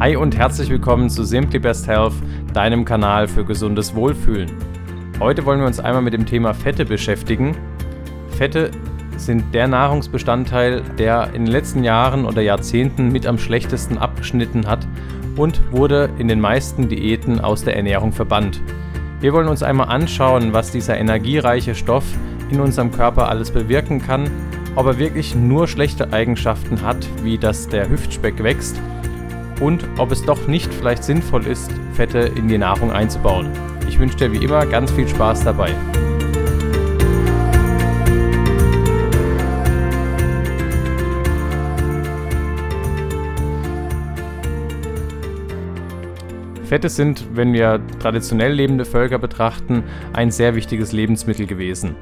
Hi und herzlich willkommen zu Simply Best Health, deinem Kanal für gesundes Wohlfühlen. Heute wollen wir uns einmal mit dem Thema Fette beschäftigen. Fette sind der Nahrungsbestandteil, der in den letzten Jahren oder Jahrzehnten mit am schlechtesten abgeschnitten hat und wurde in den meisten Diäten aus der Ernährung verbannt. Wir wollen uns einmal anschauen, was dieser energiereiche Stoff in unserem Körper alles bewirken kann, ob er wirklich nur schlechte Eigenschaften hat, wie dass der Hüftspeck wächst und ob es doch nicht vielleicht sinnvoll ist, Fette in die Nahrung einzubauen. Ich wünsche dir wie immer ganz viel Spaß dabei. Fette sind, wenn wir traditionell lebende Völker betrachten, ein sehr wichtiges Lebensmittel gewesen.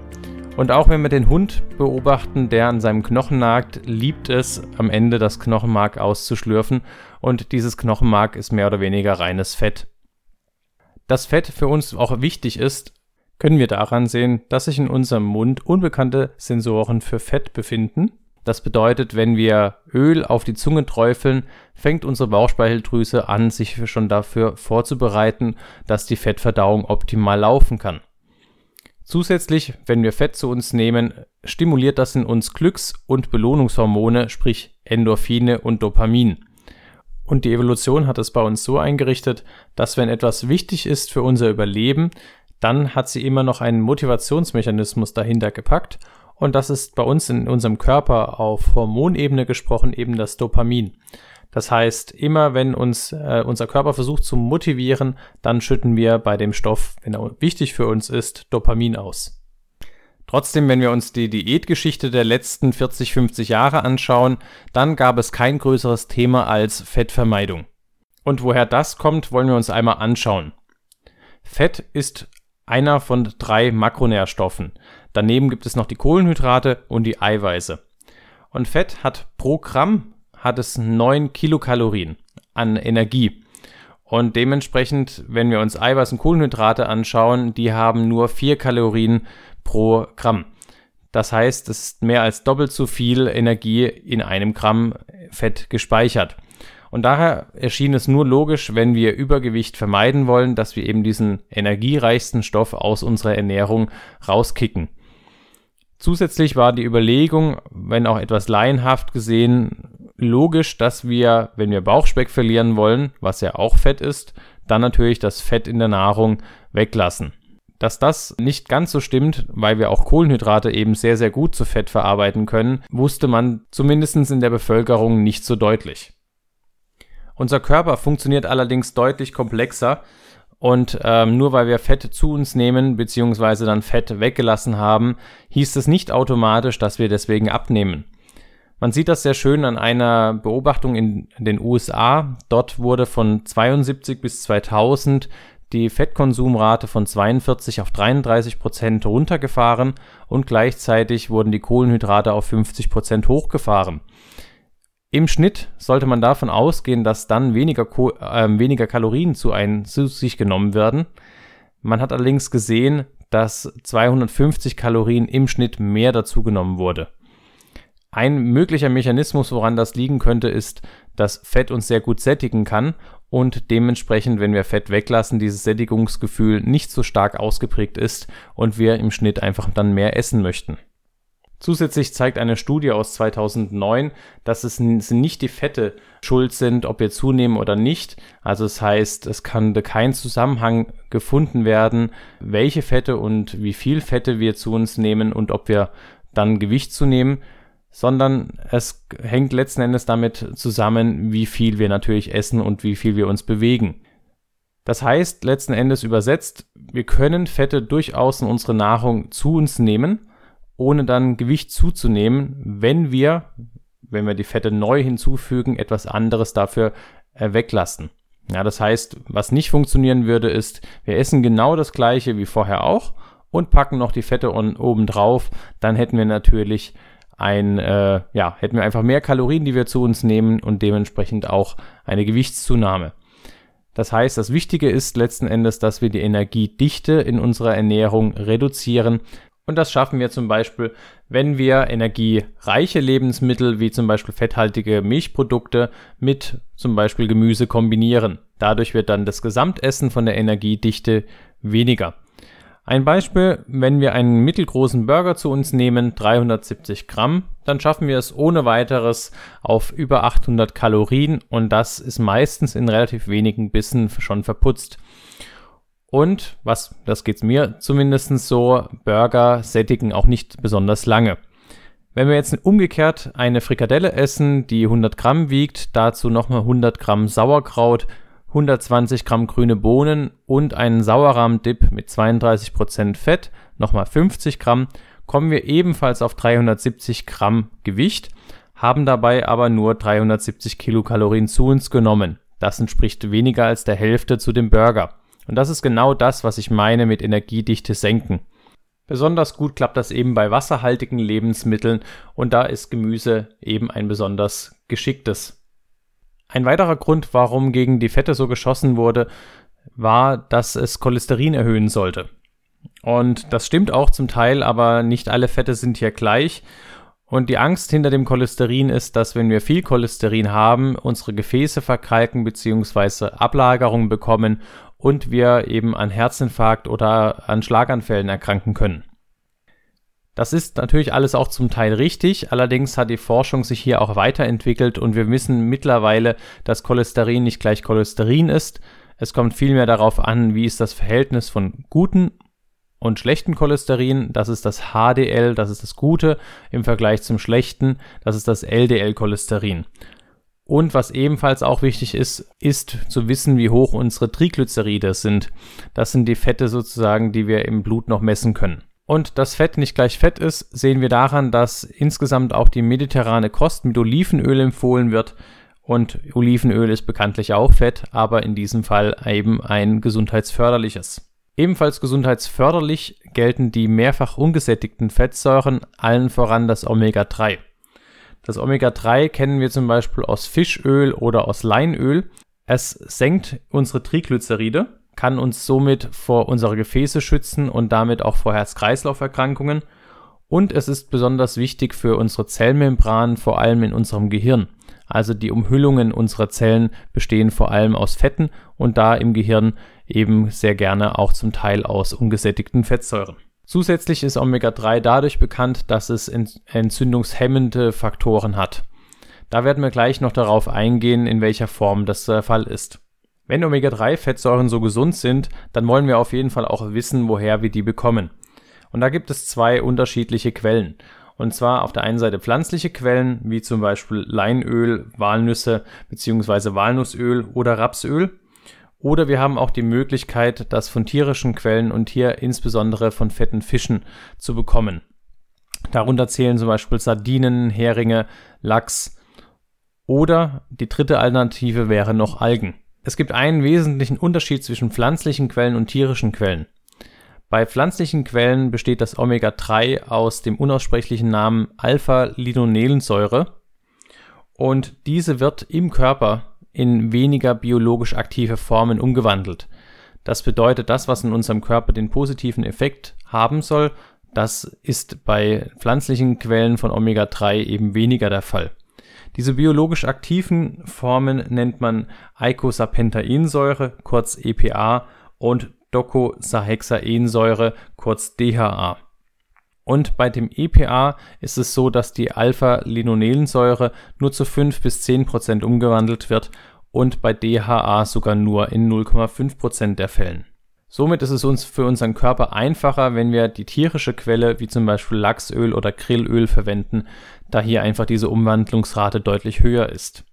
Und auch wenn wir den Hund beobachten, der an seinem Knochen nagt, liebt es am Ende das Knochenmark auszuschlürfen und dieses Knochenmark ist mehr oder weniger reines Fett. Dass Fett für uns auch wichtig ist, können wir daran sehen, dass sich in unserem Mund unbekannte Sensoren für Fett befinden. Das bedeutet, wenn wir Öl auf die Zunge träufeln, fängt unsere Bauchspeicheldrüse an, sich schon dafür vorzubereiten, dass die Fettverdauung optimal laufen kann. Zusätzlich, wenn wir Fett zu uns nehmen, stimuliert das in uns Glücks- und Belohnungshormone, sprich Endorphine und Dopamin. Und die Evolution hat es bei uns so eingerichtet, dass wenn etwas wichtig ist für unser Überleben, dann hat sie immer noch einen Motivationsmechanismus dahinter gepackt und das ist bei uns in unserem Körper auf Hormonebene gesprochen eben das Dopamin. Das heißt, immer wenn uns äh, unser Körper versucht zu motivieren, dann schütten wir bei dem Stoff, wenn er wichtig für uns ist, Dopamin aus. Trotzdem, wenn wir uns die Diätgeschichte der letzten 40, 50 Jahre anschauen, dann gab es kein größeres Thema als Fettvermeidung. Und woher das kommt, wollen wir uns einmal anschauen. Fett ist einer von drei Makronährstoffen. Daneben gibt es noch die Kohlenhydrate und die Eiweiße. Und Fett hat pro Gramm hat es 9 Kilokalorien an Energie. Und dementsprechend, wenn wir uns Eiweiß und Kohlenhydrate anschauen, die haben nur 4 Kalorien pro Gramm. Das heißt, es ist mehr als doppelt so viel Energie in einem Gramm Fett gespeichert. Und daher erschien es nur logisch, wenn wir Übergewicht vermeiden wollen, dass wir eben diesen energiereichsten Stoff aus unserer Ernährung rauskicken. Zusätzlich war die Überlegung, wenn auch etwas laienhaft gesehen, logisch, dass wir, wenn wir Bauchspeck verlieren wollen, was ja auch Fett ist, dann natürlich das Fett in der Nahrung weglassen. Dass das nicht ganz so stimmt, weil wir auch Kohlenhydrate eben sehr, sehr gut zu Fett verarbeiten können, wusste man zumindest in der Bevölkerung nicht so deutlich. Unser Körper funktioniert allerdings deutlich komplexer und ähm, nur weil wir Fett zu uns nehmen bzw. dann Fett weggelassen haben, hieß es nicht automatisch, dass wir deswegen abnehmen. Man sieht das sehr schön an einer Beobachtung in den USA. Dort wurde von 72 bis 2000 die Fettkonsumrate von 42 auf 33 Prozent runtergefahren und gleichzeitig wurden die Kohlenhydrate auf 50 Prozent hochgefahren. Im Schnitt sollte man davon ausgehen, dass dann weniger, äh, weniger Kalorien zu, ein, zu sich genommen werden. Man hat allerdings gesehen, dass 250 Kalorien im Schnitt mehr dazugenommen wurde. Ein möglicher Mechanismus, woran das liegen könnte, ist, dass Fett uns sehr gut sättigen kann und dementsprechend, wenn wir Fett weglassen, dieses Sättigungsgefühl nicht so stark ausgeprägt ist und wir im Schnitt einfach dann mehr essen möchten. Zusätzlich zeigt eine Studie aus 2009, dass es nicht die Fette schuld sind, ob wir zunehmen oder nicht. Also es das heißt, es kann kein Zusammenhang gefunden werden, welche Fette und wie viel Fette wir zu uns nehmen und ob wir dann Gewicht zunehmen, sondern es hängt letzten Endes damit zusammen, wie viel wir natürlich essen und wie viel wir uns bewegen. Das heißt, letzten Endes übersetzt, wir können Fette durchaus in unsere Nahrung zu uns nehmen, ohne dann Gewicht zuzunehmen, wenn wir, wenn wir die Fette neu hinzufügen, etwas anderes dafür äh, weglassen. Ja, das heißt, was nicht funktionieren würde, ist, wir essen genau das gleiche wie vorher auch und packen noch die Fette oben drauf, dann hätten wir natürlich ein, äh, ja, hätten wir einfach mehr Kalorien, die wir zu uns nehmen und dementsprechend auch eine Gewichtszunahme. Das heißt, das Wichtige ist letzten Endes, dass wir die Energiedichte in unserer Ernährung reduzieren Und das schaffen wir zum Beispiel, wenn wir energiereiche Lebensmittel wie zum Beispiel fetthaltige Milchprodukte mit zum Beispiel Gemüse kombinieren. Dadurch wird dann das Gesamtessen von der Energiedichte weniger. Ein Beispiel, wenn wir einen mittelgroßen Burger zu uns nehmen, 370 Gramm, dann schaffen wir es ohne weiteres auf über 800 Kalorien und das ist meistens in relativ wenigen Bissen schon verputzt. Und, was, das geht's mir zumindest so, Burger sättigen auch nicht besonders lange. Wenn wir jetzt umgekehrt eine Frikadelle essen, die 100 Gramm wiegt, dazu nochmal 100 Gramm Sauerkraut, 120 Gramm grüne Bohnen und einen Sauerrahm-Dip mit 32% Fett, nochmal 50 Gramm, kommen wir ebenfalls auf 370 Gramm Gewicht, haben dabei aber nur 370 Kilokalorien zu uns genommen. Das entspricht weniger als der Hälfte zu dem Burger. Und das ist genau das, was ich meine mit Energiedichte senken. Besonders gut klappt das eben bei wasserhaltigen Lebensmitteln und da ist Gemüse eben ein besonders geschicktes. Ein weiterer Grund, warum gegen die Fette so geschossen wurde, war, dass es Cholesterin erhöhen sollte. Und das stimmt auch zum Teil, aber nicht alle Fette sind hier gleich. Und die Angst hinter dem Cholesterin ist, dass wenn wir viel Cholesterin haben, unsere Gefäße verkalken bzw. Ablagerungen bekommen und wir eben an Herzinfarkt oder an Schlaganfällen erkranken können. Das ist natürlich alles auch zum Teil richtig, allerdings hat die Forschung sich hier auch weiterentwickelt und wir wissen mittlerweile, dass Cholesterin nicht gleich Cholesterin ist. Es kommt vielmehr darauf an, wie ist das Verhältnis von guten und schlechten Cholesterin, das ist das HDL, das ist das Gute, im Vergleich zum schlechten, das ist das LDL-Cholesterin. Und was ebenfalls auch wichtig ist, ist zu wissen, wie hoch unsere Triglyceride sind. Das sind die Fette sozusagen, die wir im Blut noch messen können. Und dass Fett nicht gleich Fett ist, sehen wir daran, dass insgesamt auch die mediterrane Kost mit Olivenöl empfohlen wird. Und Olivenöl ist bekanntlich auch Fett, aber in diesem Fall eben ein gesundheitsförderliches. Ebenfalls gesundheitsförderlich gelten die mehrfach ungesättigten Fettsäuren, allen voran das Omega-3. Das Omega-3 kennen wir zum Beispiel aus Fischöl oder aus Leinöl. Es senkt unsere Triglyceride, kann uns somit vor unsere Gefäße schützen und damit auch vor Herz-Kreislauf-Erkrankungen. Und es ist besonders wichtig für unsere Zellmembranen, vor allem in unserem Gehirn. Also die Umhüllungen unserer Zellen bestehen vor allem aus Fetten und da im Gehirn eben sehr gerne auch zum Teil aus ungesättigten Fettsäuren. Zusätzlich ist Omega-3 dadurch bekannt, dass es entzündungshemmende Faktoren hat. Da werden wir gleich noch darauf eingehen, in welcher Form das der Fall ist. Wenn Omega-3-Fettsäuren so gesund sind, dann wollen wir auf jeden Fall auch wissen, woher wir die bekommen. Und da gibt es zwei unterschiedliche Quellen. Und zwar auf der einen Seite pflanzliche Quellen, wie zum Beispiel Leinöl, Walnüsse bzw. Walnussöl oder Rapsöl. Oder wir haben auch die Möglichkeit, das von tierischen Quellen und hier insbesondere von fetten Fischen zu bekommen. Darunter zählen zum Beispiel Sardinen, Heringe, Lachs. Oder die dritte Alternative wäre noch Algen. Es gibt einen wesentlichen Unterschied zwischen pflanzlichen Quellen und tierischen Quellen. Bei pflanzlichen Quellen besteht das Omega-3 aus dem unaussprechlichen Namen Alpha-Linolensäure und diese wird im Körper in weniger biologisch aktive Formen umgewandelt. Das bedeutet, das, was in unserem Körper den positiven Effekt haben soll, das ist bei pflanzlichen Quellen von Omega-3 eben weniger der Fall. Diese biologisch aktiven Formen nennt man Eicosapentaensäure, kurz EPA, und Docosahexaensäure, kurz DHA. Und bei dem EPA ist es so, dass die Alpha-Linolensäure nur zu 5 bis 10 Prozent umgewandelt wird und bei DHA sogar nur in 0,5 Prozent der Fällen. Somit ist es uns für unseren Körper einfacher, wenn wir die tierische Quelle wie zum Beispiel Lachsöl oder Grillöl verwenden, da hier einfach diese Umwandlungsrate deutlich höher ist.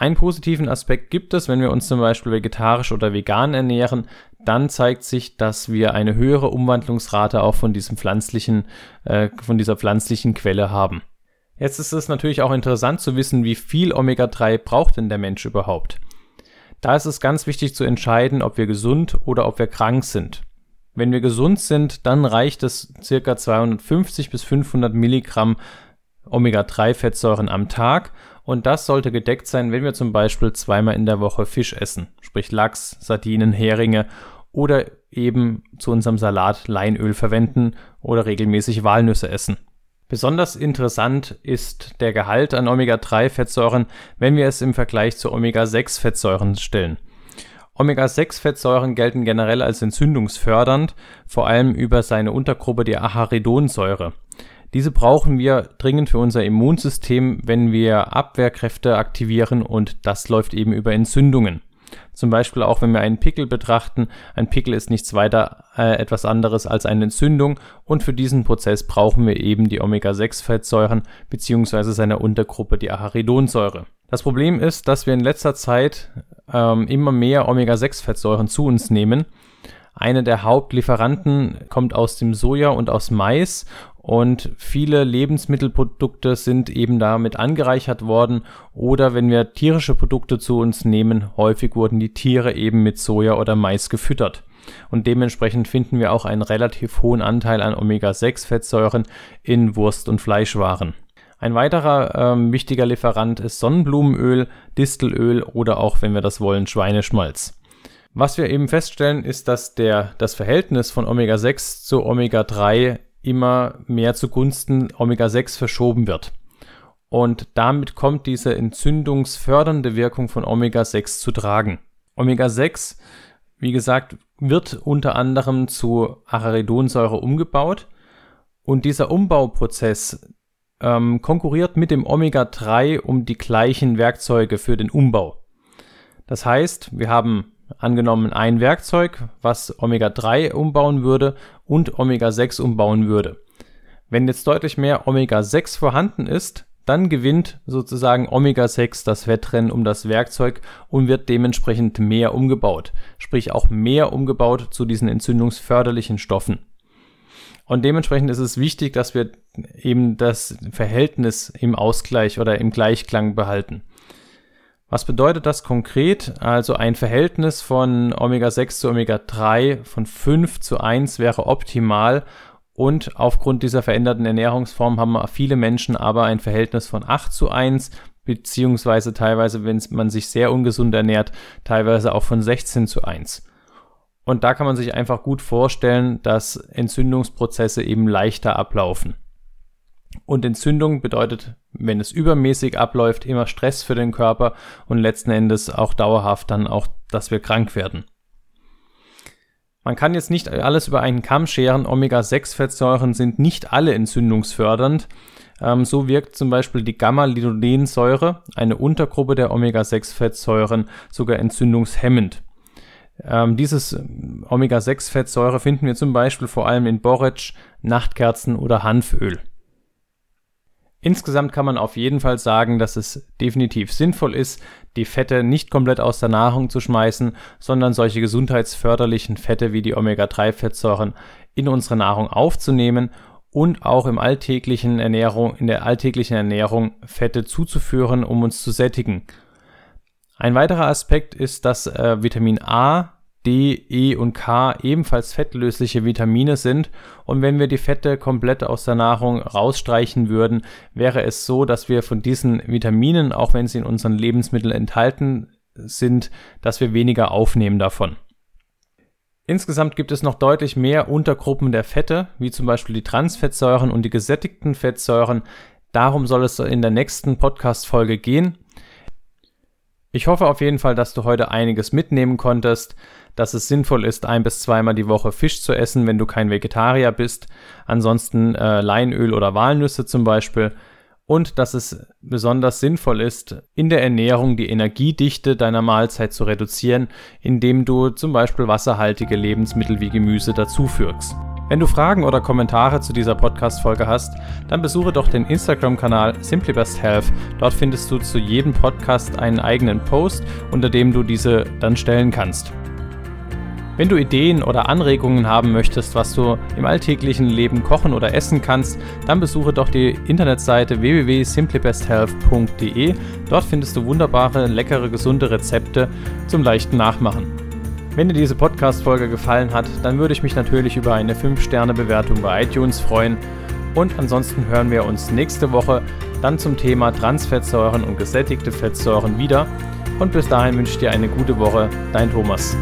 Einen positiven Aspekt gibt es, wenn wir uns zum Beispiel vegetarisch oder vegan ernähren, dann zeigt sich, dass wir eine höhere Umwandlungsrate auch von diesem pflanzlichen, äh, von dieser pflanzlichen Quelle haben. Jetzt ist es natürlich auch interessant zu wissen, wie viel Omega-3 braucht denn der Mensch überhaupt. Da ist es ganz wichtig zu entscheiden, ob wir gesund oder ob wir krank sind. Wenn wir gesund sind, dann reicht es circa 250 bis 500 Milligramm Omega-3-Fettsäuren am Tag und das sollte gedeckt sein, wenn wir zum Beispiel zweimal in der Woche Fisch essen, sprich Lachs, Sardinen, Heringe oder eben zu unserem Salat Leinöl verwenden oder regelmäßig Walnüsse essen. Besonders interessant ist der Gehalt an Omega-3-Fettsäuren, wenn wir es im Vergleich zu Omega-6-Fettsäuren stellen. Omega-6-Fettsäuren gelten generell als entzündungsfördernd, vor allem über seine Untergruppe die Acharidonsäure. Diese brauchen wir dringend für unser Immunsystem, wenn wir Abwehrkräfte aktivieren und das läuft eben über Entzündungen. Zum Beispiel auch wenn wir einen Pickel betrachten. Ein Pickel ist nichts weiter äh, etwas anderes als eine Entzündung und für diesen Prozess brauchen wir eben die Omega-6-Fettsäuren bzw. seine Untergruppe die Acharidonsäure. Das Problem ist, dass wir in letzter Zeit ähm, immer mehr Omega-6-Fettsäuren zu uns nehmen. Eine der Hauptlieferanten kommt aus dem Soja und aus Mais und viele Lebensmittelprodukte sind eben damit angereichert worden oder wenn wir tierische Produkte zu uns nehmen, häufig wurden die Tiere eben mit Soja oder Mais gefüttert. Und dementsprechend finden wir auch einen relativ hohen Anteil an Omega-6-Fettsäuren in Wurst- und Fleischwaren. Ein weiterer ähm, wichtiger Lieferant ist Sonnenblumenöl, Distelöl oder auch, wenn wir das wollen, Schweineschmalz. Was wir eben feststellen, ist, dass der, das Verhältnis von Omega-6 zu Omega-3 immer mehr zugunsten Omega-6 verschoben wird. Und damit kommt diese entzündungsfördernde Wirkung von Omega-6 zu tragen. Omega-6, wie gesagt, wird unter anderem zu Acharidonsäure umgebaut. Und dieser Umbauprozess ähm, konkurriert mit dem Omega-3 um die gleichen Werkzeuge für den Umbau. Das heißt, wir haben angenommen ein Werkzeug, was Omega-3 umbauen würde und Omega-6 umbauen würde. Wenn jetzt deutlich mehr Omega-6 vorhanden ist, dann gewinnt sozusagen Omega-6 das Wettrennen um das Werkzeug und wird dementsprechend mehr umgebaut, sprich auch mehr umgebaut zu diesen entzündungsförderlichen Stoffen. Und dementsprechend ist es wichtig, dass wir eben das Verhältnis im Ausgleich oder im Gleichklang behalten. Was bedeutet das konkret? Also ein Verhältnis von Omega-6 zu Omega-3 von 5 zu 1 wäre optimal und aufgrund dieser veränderten Ernährungsform haben viele Menschen aber ein Verhältnis von 8 zu 1, beziehungsweise teilweise, wenn man sich sehr ungesund ernährt, teilweise auch von 16 zu 1. Und da kann man sich einfach gut vorstellen, dass Entzündungsprozesse eben leichter ablaufen. Und Entzündung bedeutet, wenn es übermäßig abläuft, immer Stress für den Körper und letzten Endes auch dauerhaft dann auch, dass wir krank werden. Man kann jetzt nicht alles über einen Kamm scheren. Omega-6-Fettsäuren sind nicht alle entzündungsfördernd. Ähm, so wirkt zum Beispiel die Gamma-Linolensäure, eine Untergruppe der Omega-6-Fettsäuren, sogar entzündungshemmend. Ähm, dieses Omega-6-Fettsäure finden wir zum Beispiel vor allem in Borretsch, Nachtkerzen oder Hanföl. Insgesamt kann man auf jeden Fall sagen, dass es definitiv sinnvoll ist, die Fette nicht komplett aus der Nahrung zu schmeißen, sondern solche gesundheitsförderlichen Fette wie die Omega-3-Fettsäuren in unsere Nahrung aufzunehmen und auch im alltäglichen Ernährung, in der alltäglichen Ernährung Fette zuzuführen, um uns zu sättigen. Ein weiterer Aspekt ist, dass äh, Vitamin A D, E und K ebenfalls fettlösliche Vitamine sind und wenn wir die Fette komplett aus der Nahrung rausstreichen würden, wäre es so, dass wir von diesen Vitaminen, auch wenn sie in unseren Lebensmitteln enthalten sind, dass wir weniger aufnehmen davon. Insgesamt gibt es noch deutlich mehr Untergruppen der Fette, wie zum Beispiel die Transfettsäuren und die gesättigten Fettsäuren. Darum soll es in der nächsten Podcast-Folge gehen. Ich hoffe auf jeden Fall, dass du heute einiges mitnehmen konntest dass es sinnvoll ist, ein bis zweimal die Woche Fisch zu essen, wenn du kein Vegetarier bist. Ansonsten äh, Leinöl oder Walnüsse zum Beispiel. Und dass es besonders sinnvoll ist, in der Ernährung die Energiedichte deiner Mahlzeit zu reduzieren, indem du zum Beispiel wasserhaltige Lebensmittel wie Gemüse dazufügst. Wenn du Fragen oder Kommentare zu dieser Podcast-Folge hast, dann besuche doch den Instagram-Kanal SimplyBestHealth. Dort findest du zu jedem Podcast einen eigenen Post, unter dem du diese dann stellen kannst. Wenn du Ideen oder Anregungen haben möchtest, was du im alltäglichen Leben kochen oder essen kannst, dann besuche doch die Internetseite www.simplybesthealth.de. Dort findest du wunderbare, leckere, gesunde Rezepte zum leichten Nachmachen. Wenn dir diese Podcast-Folge gefallen hat, dann würde ich mich natürlich über eine 5-Sterne-Bewertung bei iTunes freuen. Und ansonsten hören wir uns nächste Woche dann zum Thema Transfettsäuren und gesättigte Fettsäuren wieder. Und bis dahin wünsche ich dir eine gute Woche. Dein Thomas.